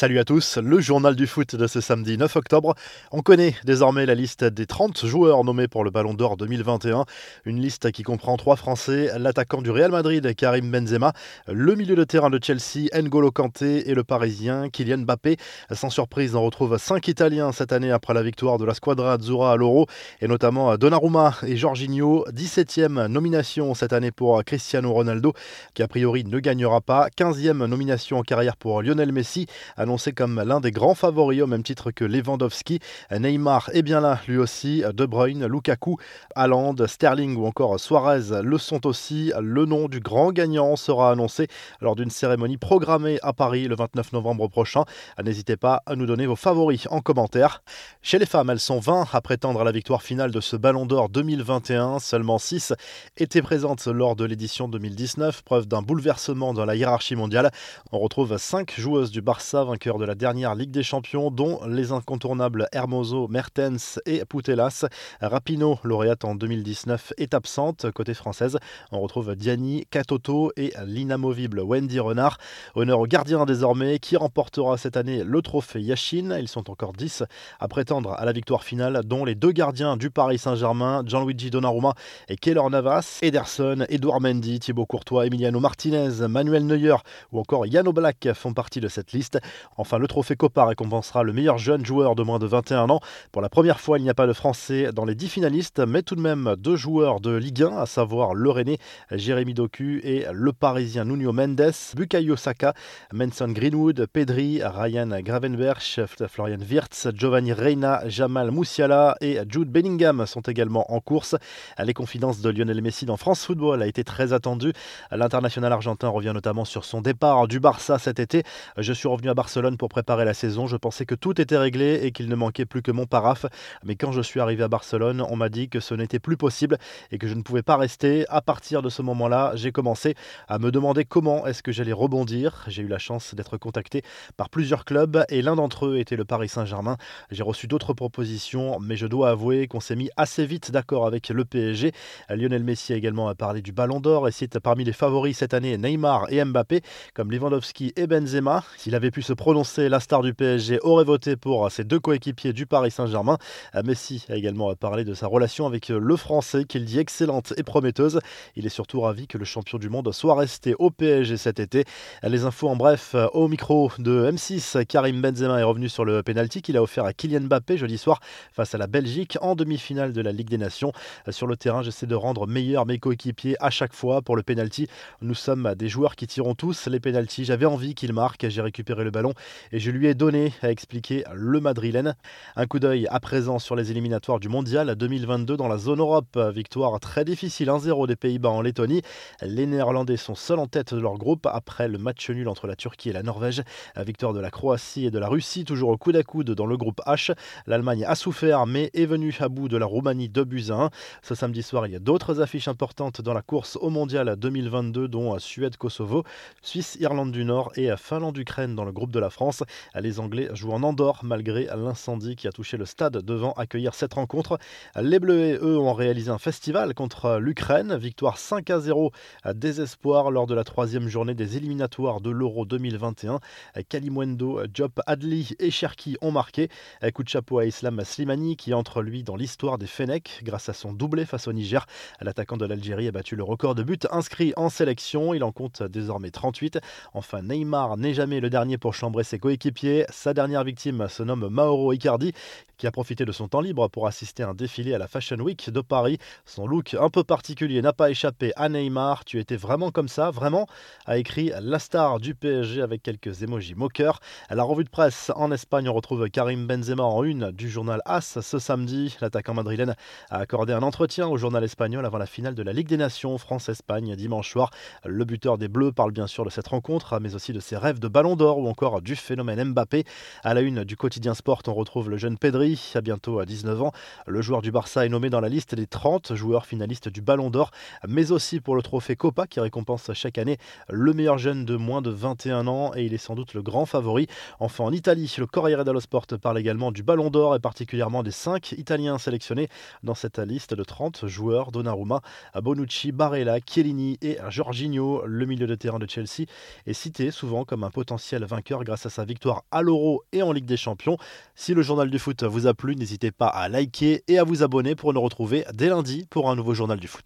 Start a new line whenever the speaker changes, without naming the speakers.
Salut à tous, le journal du foot de ce samedi 9 octobre. On connaît désormais la liste des 30 joueurs nommés pour le Ballon d'Or 2021. Une liste qui comprend trois Français, l'attaquant du Real Madrid Karim Benzema, le milieu de terrain de Chelsea N'Golo Kanté et le Parisien Kylian Mbappé. Sans surprise, on retrouve cinq Italiens cette année après la victoire de la Squadra Azzurra à l'Euro et notamment Donnarumma et Jorginho. 17e nomination cette année pour Cristiano Ronaldo qui a priori ne gagnera pas. 15e nomination en carrière pour Lionel Messi annoncé comme l'un des grands favoris au même titre que Lewandowski. Neymar est bien là, lui aussi. De Bruyne, Lukaku, Haaland, Sterling ou encore Suarez le sont aussi. Le nom du grand gagnant sera annoncé lors d'une cérémonie programmée à Paris le 29 novembre prochain. N'hésitez pas à nous donner vos favoris en commentaire. Chez les femmes, elles sont 20 à prétendre à la victoire finale de ce Ballon d'Or 2021. Seulement 6 étaient présentes lors de l'édition 2019, preuve d'un bouleversement dans la hiérarchie mondiale. On retrouve 5 joueuses du Barça de la dernière Ligue des Champions, dont les incontournables Hermoso, Mertens et Putelas. Rapino, lauréate en 2019, est absente. Côté française, on retrouve Diani, Katoto et l'inamovible Wendy Renard. Honneur au gardien désormais, qui remportera cette année le trophée Yashin. Ils sont encore 10 à prétendre à la victoire finale, dont les deux gardiens du Paris Saint-Germain, Gianluigi Donnarumma et Keylor Navas, Ederson, Edouard Mendy, Thibaut Courtois, Emiliano Martinez, Manuel Neuer ou encore Jan Oblak font partie de cette liste. Enfin, le trophée Copa récompensera le meilleur jeune joueur de moins de 21 ans. Pour la première fois, il n'y a pas de Français dans les 10 finalistes, mais tout de même deux joueurs de Ligue 1, à savoir le Rennais Jérémy Doku et le Parisien Nuno Mendes, Bukayo Saka, Manson Greenwood, Pedri, Ryan Gravenberch, Florian Wirtz, Giovanni Reina, Jamal Moussiala et Jude Bellingham sont également en course. Les confidences de Lionel Messi dans France Football a été très attendue. L'international argentin revient notamment sur son départ du Barça cet été. Je suis revenu à Barcelone Pour préparer la saison. Je pensais que tout était réglé et qu'il ne manquait plus que mon paraf. Mais quand je suis arrivé à Barcelone, on m'a dit que ce n'était plus possible et que je ne pouvais pas rester. À partir de ce moment-là, j'ai commencé à me demander comment est-ce que j'allais rebondir. J'ai eu la chance d'être contacté par plusieurs clubs et l'un d'entre eux était le Paris Saint-Germain. J'ai reçu d'autres propositions, mais je dois avouer qu'on s'est mis assez vite d'accord avec le PSG. Lionel Messi a également parlé du Ballon d'Or et cite parmi les favoris cette année Neymar et Mbappé, comme Lewandowski et Benzema. S'il avait pu se prononcé, la star du PSG aurait voté pour ses deux coéquipiers du Paris Saint-Germain. Euh, Messi a également parlé de sa relation avec le Français qu'il dit excellente et prometteuse. Il est surtout ravi que le champion du monde soit resté au PSG cet été. Les infos en bref, au micro de M6, Karim Benzema est revenu sur le penalty qu'il a offert à Kylian Mbappé jeudi soir face à la Belgique en demi-finale de la Ligue des Nations. Sur le terrain, j'essaie de rendre meilleur mes coéquipiers à chaque fois pour le penalty. Nous sommes des joueurs qui tirons tous les penalties. J'avais envie qu'il marque, j'ai récupéré le ballon et je lui ai donné, a expliqué le Madrilène. Un coup d'œil à présent sur les éliminatoires du Mondial 2022 dans la zone Europe. Victoire très difficile 1-0 des Pays-Bas en Lettonie. Les Néerlandais sont seuls en tête de leur groupe après le match nul entre la Turquie et la Norvège. Victoire de la Croatie et de la Russie, toujours au coude à coude dans le groupe H. L'Allemagne a souffert mais est venue à bout de la Roumanie 2 buts 1. Ce samedi soir, il y a d'autres affiches importantes dans la course au Mondial 2022 dont Suède-Kosovo, Suisse-Irlande du Nord et Finlande-Ukraine dans le groupe de la France. Les Anglais jouent en Andorre malgré l'incendie qui a touché le stade devant accueillir cette rencontre. Les Bleus, eux, ont réalisé un festival contre l'Ukraine. Victoire 5 à 0 à désespoir lors de la troisième journée des éliminatoires de l'Euro 2021. Kalimwendo, Diop, Adli et Cherki ont marqué. Coup de chapeau à Islam Slimani qui entre lui dans l'histoire des Fenech grâce à son doublé face au Niger. L'attaquant de l'Algérie a battu le record de buts inscrits en sélection. Il en compte désormais 38. Enfin, Neymar n'est jamais le dernier pour ses coéquipiers. Sa dernière victime se nomme Mauro Icardi, qui a profité de son temps libre pour assister à un défilé à la Fashion Week de Paris. Son look un peu particulier n'a pas échappé à Neymar. Tu étais vraiment comme ça, vraiment a écrit la star du PSG avec quelques émojis moqueurs. À la revue de presse en Espagne, on retrouve Karim Benzema en une du journal AS ce samedi. L'attaquant madrilène a accordé un entretien au journal espagnol avant la finale de la Ligue des Nations France-Espagne dimanche soir. Le buteur des Bleus parle bien sûr de cette rencontre, mais aussi de ses rêves de ballon d'or ou encore du phénomène Mbappé. À la une du quotidien sport, on retrouve le jeune Pedri Pedri a bientôt à 19 ans. Le joueur du Barça est nommé dans la liste des 30 joueurs finalistes du Ballon d'Or, mais aussi pour le trophée Copa qui récompense chaque année le meilleur jeune de moins de 21 ans et il est sans doute le grand favori. Enfin en Italie, le Corriere dello Sport parle également du Ballon d'Or et particulièrement des 5 Italiens sélectionnés dans cette liste de 30 joueurs Donnarumma, Bonucci, Barella, Chiellini et Jorginho. Le milieu de terrain de Chelsea est cité souvent comme un potentiel vainqueur grâce à sa victoire à l'Euro et en Ligue des Champions. Si le journal du foot vous a plu, n'hésitez pas à liker et à vous abonner pour nous retrouver dès lundi pour un nouveau journal du foot.